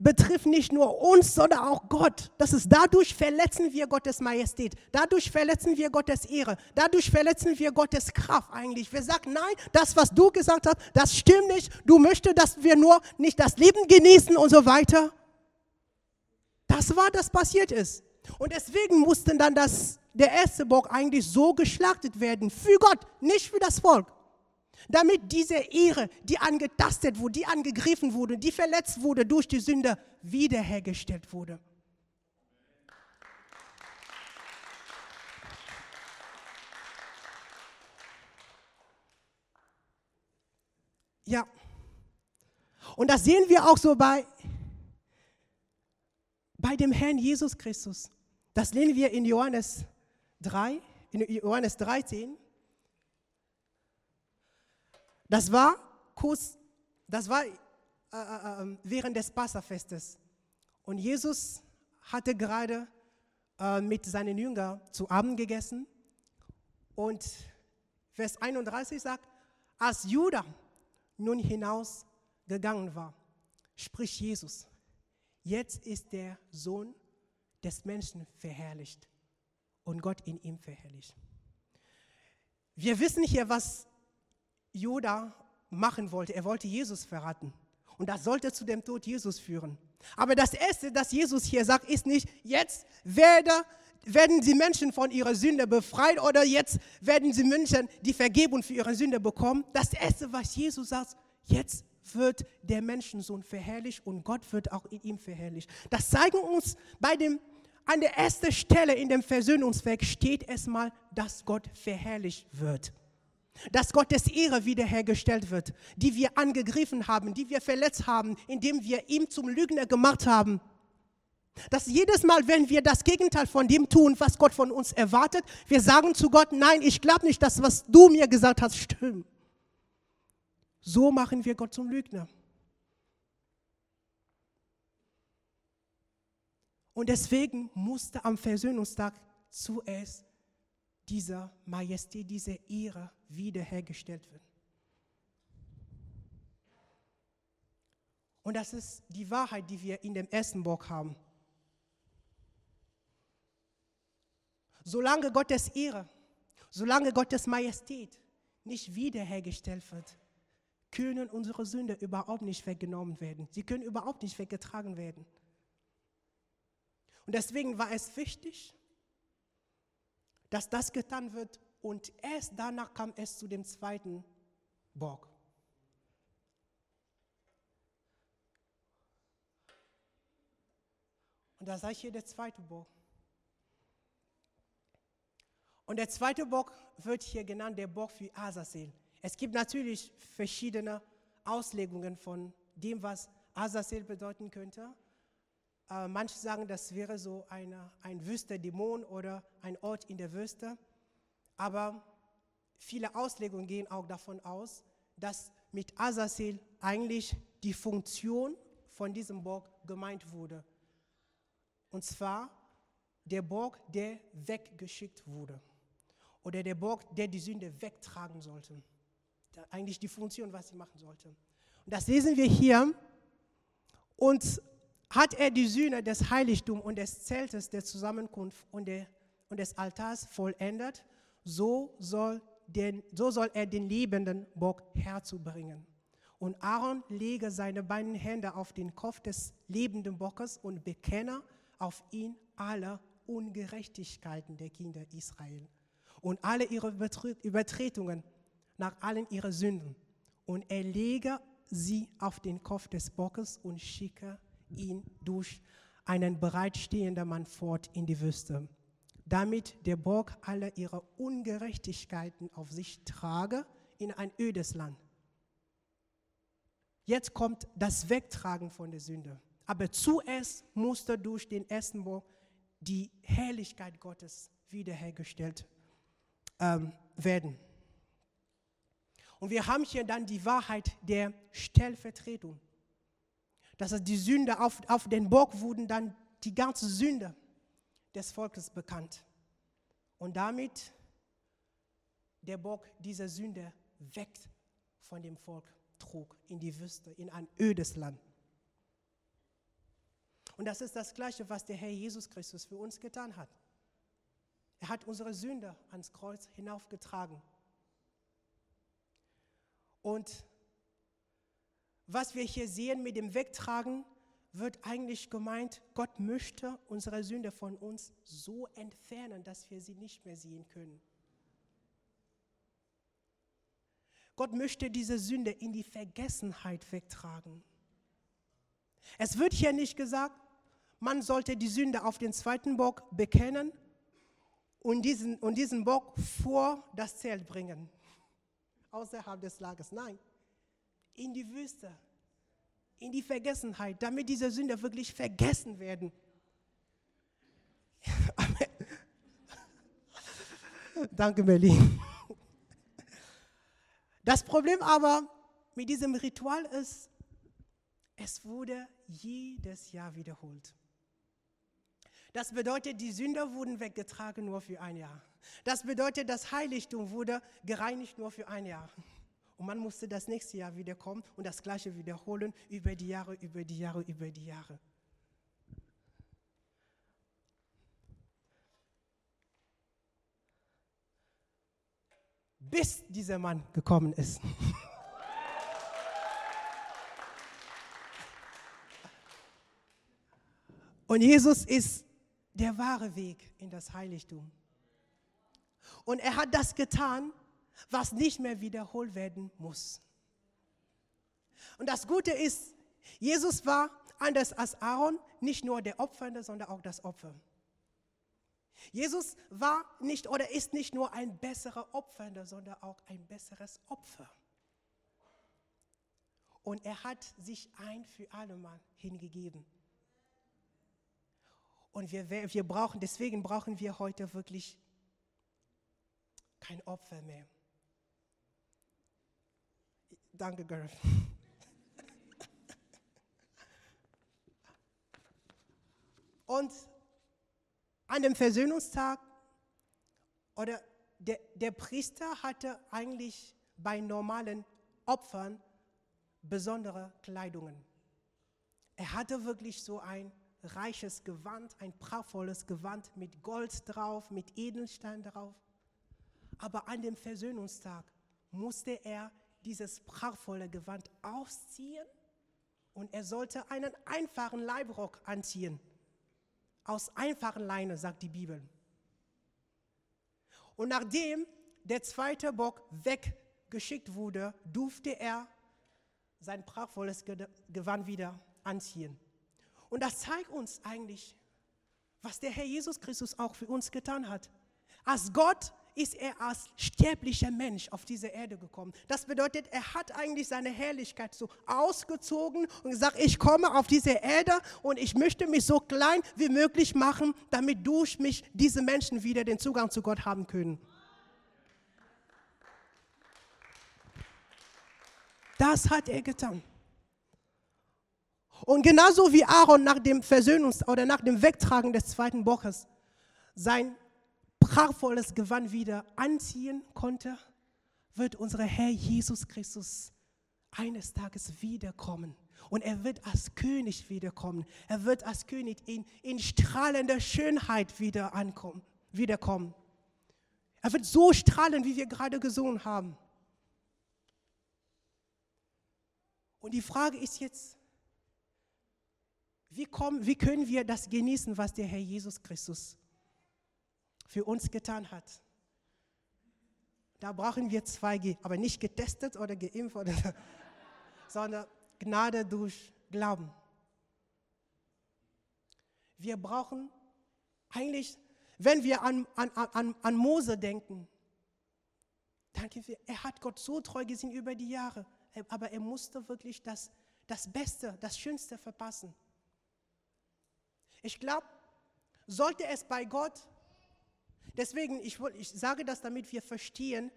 betrifft nicht nur uns, sondern auch Gott. Das ist dadurch verletzen wir Gottes Majestät. Dadurch verletzen wir Gottes Ehre. Dadurch verletzen wir Gottes Kraft eigentlich. Wir sagen, nein, das, was du gesagt hast, das stimmt nicht. Du möchtest, dass wir nur nicht das Leben genießen und so weiter. Das war, das passiert ist. Und deswegen mussten dann das, der erste Bock eigentlich so geschlachtet werden. Für Gott, nicht für das Volk. Damit diese Ehre, die angetastet wurde, die angegriffen wurde, die verletzt wurde durch die Sünde, wiederhergestellt wurde. Ja. Und das sehen wir auch so bei bei dem Herrn Jesus Christus. Das lesen wir in Johannes 3, in Johannes 13. Das war kurz, das war äh, äh, ähm, während des Passafestes. Und Jesus hatte gerade äh, mit seinen Jüngern zu Abend gegessen. Und Vers 31 sagt, als Judah nun hinausgegangen war, spricht Jesus, Jetzt ist der Sohn des Menschen verherrlicht und Gott in ihm verherrlicht. Wir wissen hier, was Judah machen wollte. Er wollte Jesus verraten. Und das sollte zu dem Tod Jesus führen. Aber das Erste, das Jesus hier sagt, ist nicht, jetzt werde, werden die Menschen von ihrer Sünde befreit oder jetzt werden die Menschen die Vergebung für ihre Sünde bekommen. Das Erste, was Jesus sagt, jetzt wird der Menschensohn verherrlicht und Gott wird auch in ihm verherrlicht. Das zeigen uns bei dem, an der ersten Stelle in dem Versöhnungswerk steht erstmal, dass Gott verherrlicht wird. Dass Gottes Ehre wiederhergestellt wird, die wir angegriffen haben, die wir verletzt haben, indem wir ihm zum Lügner gemacht haben. Dass jedes Mal, wenn wir das Gegenteil von dem tun, was Gott von uns erwartet, wir sagen zu Gott, nein, ich glaube nicht, dass was du mir gesagt hast, stimmt. So machen wir Gott zum Lügner. Und deswegen musste am Versöhnungstag zuerst dieser Majestät, diese Ehre wiederhergestellt werden. Und das ist die Wahrheit, die wir in dem ersten Bock haben. Solange Gottes Ehre, solange Gottes Majestät nicht wiederhergestellt wird, können unsere Sünde überhaupt nicht weggenommen werden. Sie können überhaupt nicht weggetragen werden. Und deswegen war es wichtig, dass das getan wird und erst danach kam es zu dem zweiten Bock. Und da sage ich hier der zweite Bock. Und der zweite Bock wird hier genannt der Bock für Asazel. Es gibt natürlich verschiedene Auslegungen von dem, was Azazel bedeuten könnte. Äh, manche sagen, das wäre so eine, ein Wüsterdämon oder ein Ort in der Wüste. Aber viele Auslegungen gehen auch davon aus, dass mit Azazel eigentlich die Funktion von diesem Bock gemeint wurde. Und zwar der Bock, der weggeschickt wurde. oder der Bock, der die Sünde wegtragen sollte. Eigentlich die Funktion, was sie machen sollte. Und das lesen wir hier. Und hat er die Sühne des Heiligtums und des Zeltes der Zusammenkunft und, der, und des Altars vollendet, so soll, den, so soll er den lebenden Bock herzubringen. Und Aaron lege seine beiden Hände auf den Kopf des lebenden Bockes und bekenne auf ihn alle Ungerechtigkeiten der Kinder Israel und alle ihre Übertretungen nach allen ihren Sünden. Und er lege sie auf den Kopf des Bockes und schicke ihn durch einen bereitstehenden Mann fort in die Wüste, damit der Bock alle ihre Ungerechtigkeiten auf sich trage in ein ödes Land. Jetzt kommt das Wegtragen von der Sünde. Aber zuerst musste durch den ersten Bock die Herrlichkeit Gottes wiederhergestellt ähm, werden. Und wir haben hier dann die Wahrheit der Stellvertretung. Dass die Sünde auf, auf den Bock wurden dann die ganze Sünde des Volkes bekannt. Und damit der Bock dieser Sünde weg von dem Volk trug in die Wüste, in ein ödes Land. Und das ist das Gleiche, was der Herr Jesus Christus für uns getan hat. Er hat unsere Sünde ans Kreuz hinaufgetragen. Und was wir hier sehen mit dem Wegtragen, wird eigentlich gemeint, Gott möchte unsere Sünde von uns so entfernen, dass wir sie nicht mehr sehen können. Gott möchte diese Sünde in die Vergessenheit wegtragen. Es wird hier nicht gesagt, man sollte die Sünde auf den zweiten Bock bekennen und diesen, und diesen Bock vor das Zelt bringen außerhalb des Lagers. Nein, in die Wüste, in die Vergessenheit, damit diese Sünder wirklich vergessen werden. Danke, Berlin. Das Problem aber mit diesem Ritual ist, es wurde jedes Jahr wiederholt. Das bedeutet, die Sünder wurden weggetragen nur für ein Jahr. Das bedeutet, das Heiligtum wurde gereinigt nur für ein Jahr. Und man musste das nächste Jahr wiederkommen und das Gleiche wiederholen über die Jahre, über die Jahre, über die Jahre. Bis dieser Mann gekommen ist. Und Jesus ist der wahre Weg in das Heiligtum. Und er hat das getan, was nicht mehr wiederholt werden muss. Und das Gute ist, Jesus war anders als Aaron nicht nur der Opfernde, sondern auch das Opfer. Jesus war nicht oder ist nicht nur ein besserer Opfernder, sondern auch ein besseres Opfer. Und er hat sich ein für alle Mal hingegeben. Und wir, wir brauchen, deswegen brauchen wir heute wirklich kein Opfer mehr. Danke, Gareth. Und an dem Versöhnungstag, oder der, der Priester hatte eigentlich bei normalen Opfern besondere Kleidungen. Er hatte wirklich so ein reiches Gewand, ein prachtvolles Gewand mit Gold drauf, mit Edelstein drauf. Aber an dem Versöhnungstag musste er dieses prachtvolle Gewand ausziehen und er sollte einen einfachen Leibrock anziehen. Aus einfachen Leine, sagt die Bibel. Und nachdem der zweite Bock weggeschickt wurde, durfte er sein prachtvolles Gewand wieder anziehen. Und das zeigt uns eigentlich, was der Herr Jesus Christus auch für uns getan hat. Als Gott ist er als sterblicher Mensch auf diese Erde gekommen. Das bedeutet, er hat eigentlich seine Herrlichkeit so ausgezogen und gesagt, ich komme auf diese Erde und ich möchte mich so klein wie möglich machen, damit durch mich diese Menschen wieder den Zugang zu Gott haben können. Das hat er getan. Und genauso wie Aaron nach dem Versöhnungs- oder nach dem Wegtragen des zweiten Bockes sein prachtvolles Gewand wieder anziehen konnte, wird unser Herr Jesus Christus eines Tages wiederkommen. Und er wird als König wiederkommen. Er wird als König in, in strahlender Schönheit wieder ankommen, wiederkommen. Er wird so strahlen, wie wir gerade gesungen haben. Und die Frage ist jetzt, wie, kommen, wie können wir das genießen, was der Herr Jesus Christus für uns getan hat? Da brauchen wir 2G, aber nicht getestet oder geimpft, oder, sondern Gnade durch Glauben. Wir brauchen eigentlich, wenn wir an, an, an, an Mose denken, danke, er hat Gott so treu gesehen über die Jahre, aber er musste wirklich das, das Beste, das Schönste verpassen. Ich glaube, sollte es bei Gott, deswegen, ich, ich sage das, damit wir verstehen,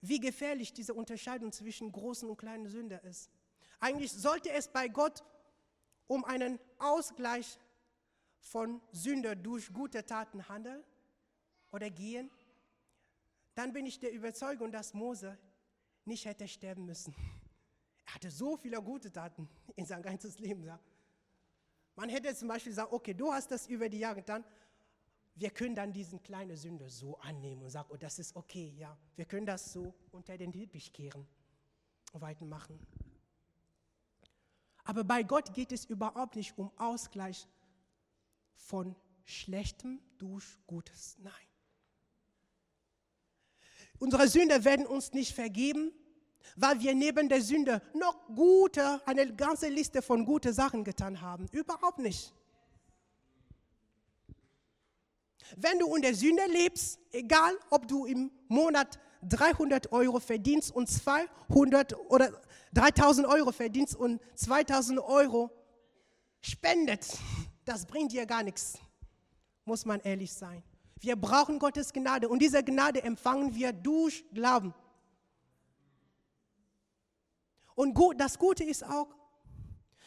wie gefährlich diese Unterscheidung zwischen großen und kleinen Sünder ist. Eigentlich sollte es bei Gott um einen Ausgleich von Sünder durch gute Taten handeln oder gehen, dann bin ich der Überzeugung, dass Mose nicht hätte sterben müssen. Er hatte so viele gute Taten in seinem ganzes Leben. Man hätte zum Beispiel gesagt, okay, du hast das über die Jahre getan, wir können dann diesen kleinen Sünder so annehmen und sagen, oh, das ist okay, ja. Wir können das so unter den Teppich kehren und weitermachen. Aber bei Gott geht es überhaupt nicht um Ausgleich von Schlechtem durch Gutes. Nein. Unsere Sünder werden uns nicht vergeben, weil wir neben der Sünde noch gute, eine ganze Liste von guten Sachen getan haben. Überhaupt nicht. Wenn du in der Sünde lebst, egal ob du im Monat 300 Euro verdienst und 200 oder 3000 Euro verdienst und 2000 Euro spendet, das bringt dir gar nichts, muss man ehrlich sein. Wir brauchen Gottes Gnade und diese Gnade empfangen wir durch Glauben. Und gut, das Gute ist auch,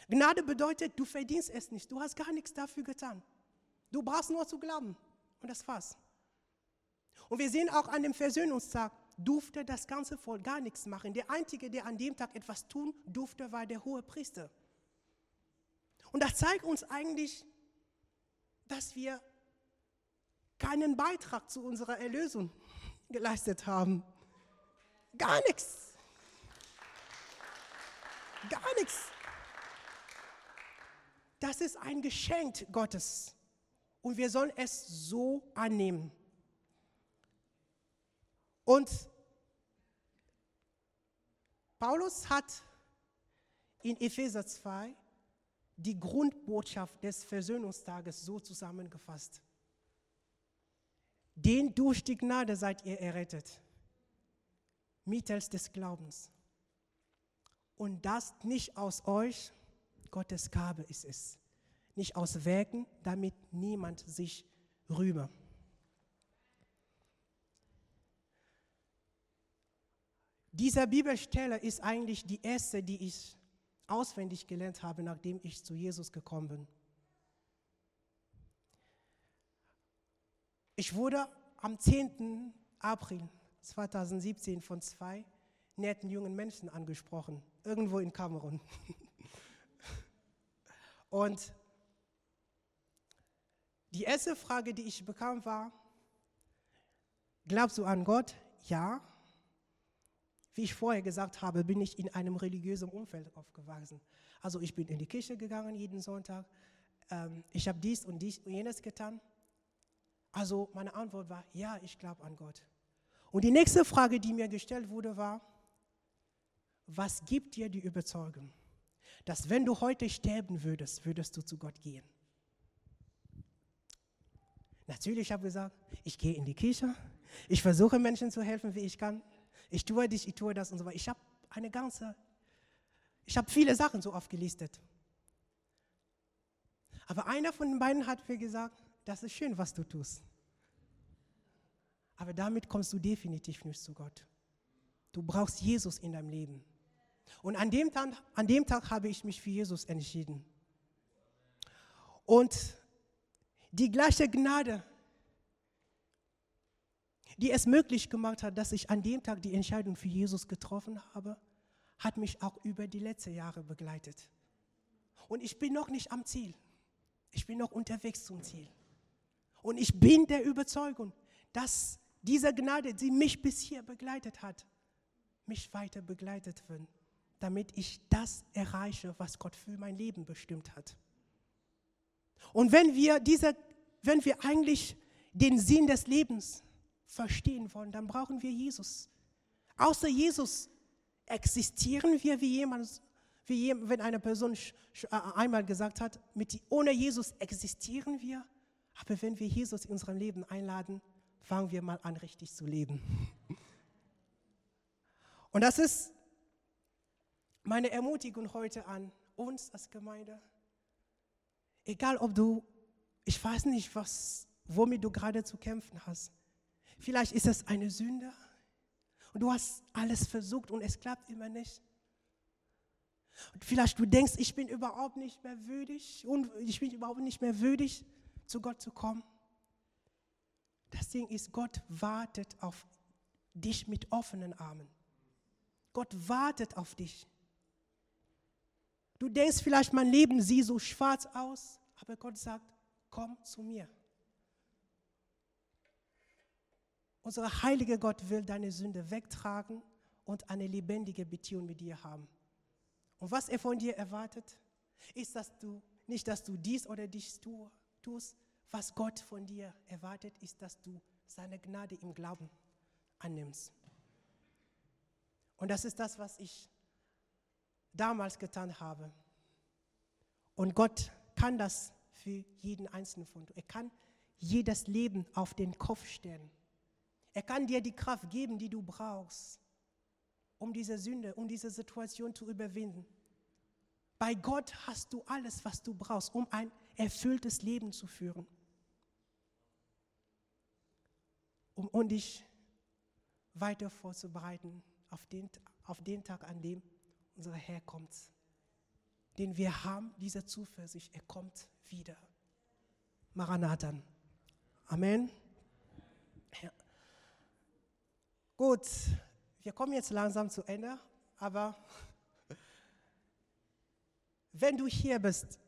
Gnade bedeutet, du verdienst es nicht. Du hast gar nichts dafür getan. Du brauchst nur zu glauben. Und das war's. Und wir sehen auch an dem Versöhnungstag, durfte das ganze Volk gar nichts machen. Der Einzige, der an dem Tag etwas tun durfte, war der hohe Priester. Und das zeigt uns eigentlich, dass wir keinen Beitrag zu unserer Erlösung geleistet haben. Gar nichts. Gar nichts. Das ist ein Geschenk Gottes. Und wir sollen es so annehmen. Und Paulus hat in Epheser 2 die Grundbotschaft des Versöhnungstages so zusammengefasst. Den durch die Gnade seid ihr errettet, mittels des Glaubens. Und das nicht aus euch, Gottes Gabe ist es. Nicht aus Werken, damit niemand sich rühme. Dieser Bibelstelle ist eigentlich die erste, die ich auswendig gelernt habe, nachdem ich zu Jesus gekommen bin. Ich wurde am 10. April 2017 von zwei netten jungen Menschen angesprochen irgendwo in Kamerun. Und die erste Frage, die ich bekam, war, glaubst du an Gott? Ja. Wie ich vorher gesagt habe, bin ich in einem religiösen Umfeld aufgewachsen. Also ich bin in die Kirche gegangen jeden Sonntag. Ähm, ich habe dies und dies und jenes getan. Also meine Antwort war, ja, ich glaube an Gott. Und die nächste Frage, die mir gestellt wurde, war, was gibt dir die Überzeugung, dass wenn du heute sterben würdest, würdest du zu Gott gehen? Natürlich habe ich gesagt, ich gehe in die Kirche, ich versuche Menschen zu helfen, wie ich kann. Ich tue dies, ich tue das und so weiter. Ich habe eine ganze, ich habe viele Sachen so aufgelistet. Aber einer von den beiden hat mir gesagt, das ist schön, was du tust. Aber damit kommst du definitiv nicht zu Gott. Du brauchst Jesus in deinem Leben. Und an dem, Tag, an dem Tag habe ich mich für Jesus entschieden. Und die gleiche Gnade, die es möglich gemacht hat, dass ich an dem Tag die Entscheidung für Jesus getroffen habe, hat mich auch über die letzten Jahre begleitet. Und ich bin noch nicht am Ziel. Ich bin noch unterwegs zum Ziel. Und ich bin der Überzeugung, dass diese Gnade, die mich bis hier begleitet hat, mich weiter begleitet wird, damit ich das erreiche, was Gott für mein Leben bestimmt hat. Und wenn wir, diese, wenn wir eigentlich den Sinn des Lebens verstehen wollen, dann brauchen wir Jesus. Außer Jesus existieren wir wie jemand, wie wenn eine Person äh, einmal gesagt hat, mit, ohne Jesus existieren wir, aber wenn wir Jesus in unserem Leben einladen, fangen wir mal an, richtig zu leben. Und das ist meine Ermutigung heute an uns als Gemeinde. Egal ob du, ich weiß nicht, was, womit du gerade zu kämpfen hast. Vielleicht ist es eine Sünde und du hast alles versucht und es klappt immer nicht. Und vielleicht du denkst, ich bin überhaupt nicht mehr würdig und ich bin überhaupt nicht mehr würdig, zu Gott zu kommen. Das Ding ist, Gott wartet auf dich mit offenen Armen. Gott wartet auf dich. Du denkst vielleicht, mein Leben sieht so schwarz aus, aber Gott sagt, komm zu mir. Unser heiliger Gott will deine Sünde wegtragen und eine lebendige Beziehung mit dir haben. Und was er von dir erwartet, ist, dass du nicht, dass du dies oder dies tust. Was Gott von dir erwartet, ist, dass du seine Gnade im Glauben annimmst. Und das ist das, was ich damals getan habe. Und Gott kann das für jeden Einzelnen von uns. Er kann jedes Leben auf den Kopf stellen. Er kann dir die Kraft geben, die du brauchst, um diese Sünde, um diese Situation zu überwinden. Bei Gott hast du alles, was du brauchst, um ein erfülltes Leben zu führen. Um, um dich weiter vorzubereiten auf den, auf den Tag, an dem unser Herr kommt. Denn wir haben diese Zuversicht, er kommt wieder. Maranathan. Amen. Ja. Gut, wir kommen jetzt langsam zu Ende, aber wenn du hier bist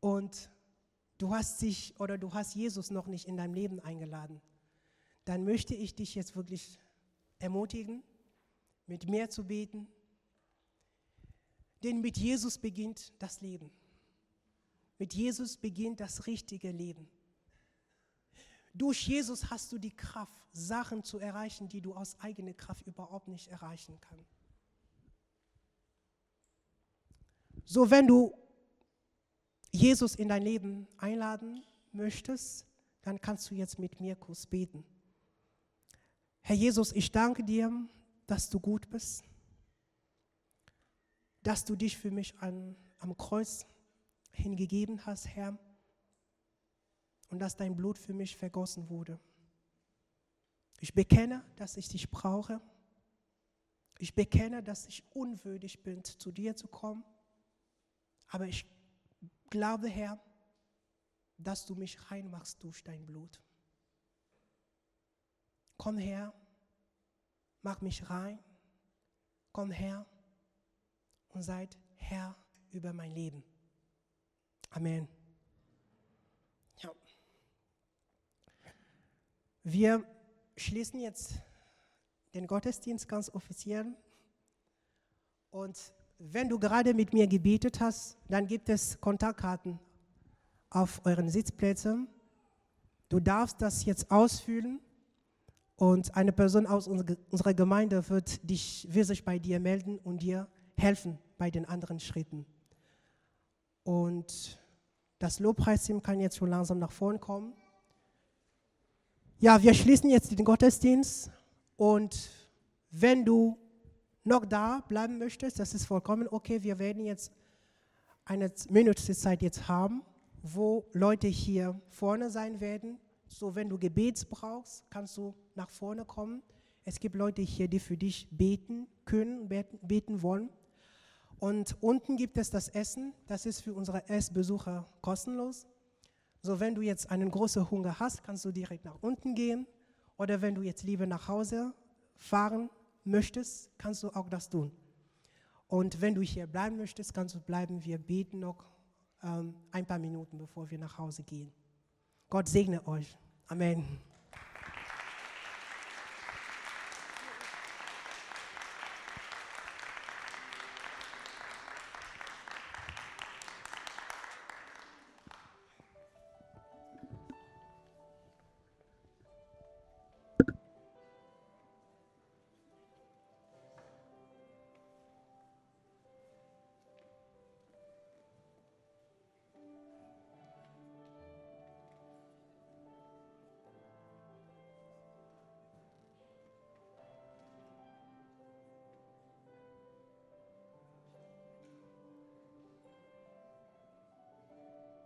und du hast dich oder du hast Jesus noch nicht in dein Leben eingeladen, dann möchte ich dich jetzt wirklich ermutigen, mit mir zu beten. Denn mit Jesus beginnt das Leben. Mit Jesus beginnt das richtige Leben. Durch Jesus hast du die Kraft, Sachen zu erreichen, die du aus eigener Kraft überhaupt nicht erreichen kannst. So, wenn du Jesus in dein Leben einladen möchtest, dann kannst du jetzt mit mir kurz beten. Herr Jesus, ich danke dir, dass du gut bist, dass du dich für mich an, am Kreuz hingegeben hast, Herr, und dass dein Blut für mich vergossen wurde. Ich bekenne, dass ich dich brauche. Ich bekenne, dass ich unwürdig bin, zu dir zu kommen. Aber ich glaube, Herr, dass du mich reinmachst durch dein Blut. Komm her, mach mich rein. Komm her und seid Herr über mein Leben. Amen. Ja. Wir schließen jetzt den Gottesdienst ganz offiziell. Und wenn du gerade mit mir gebetet hast, dann gibt es Kontaktkarten auf euren Sitzplätzen. Du darfst das jetzt ausfüllen und eine Person aus unserer Gemeinde wird, dich, wird sich bei dir melden und dir helfen bei den anderen Schritten. Und das Lobpreisteam kann jetzt schon langsam nach vorn kommen. Ja, wir schließen jetzt den Gottesdienst und wenn du noch da bleiben möchtest, das ist vollkommen okay. Wir werden jetzt eine Minute Zeit jetzt haben, wo Leute hier vorne sein werden so, wenn du Gebets brauchst, kannst du nach vorne kommen. Es gibt Leute hier, die für dich beten können, beten, beten wollen. Und unten gibt es das Essen. Das ist für unsere Essbesucher kostenlos. So, wenn du jetzt einen großen Hunger hast, kannst du direkt nach unten gehen. Oder wenn du jetzt lieber nach Hause fahren möchtest, kannst du auch das tun. Und wenn du hier bleiben möchtest, kannst du bleiben. Wir beten noch ähm, ein paar Minuten, bevor wir nach Hause gehen. Gott segne euch. Amen.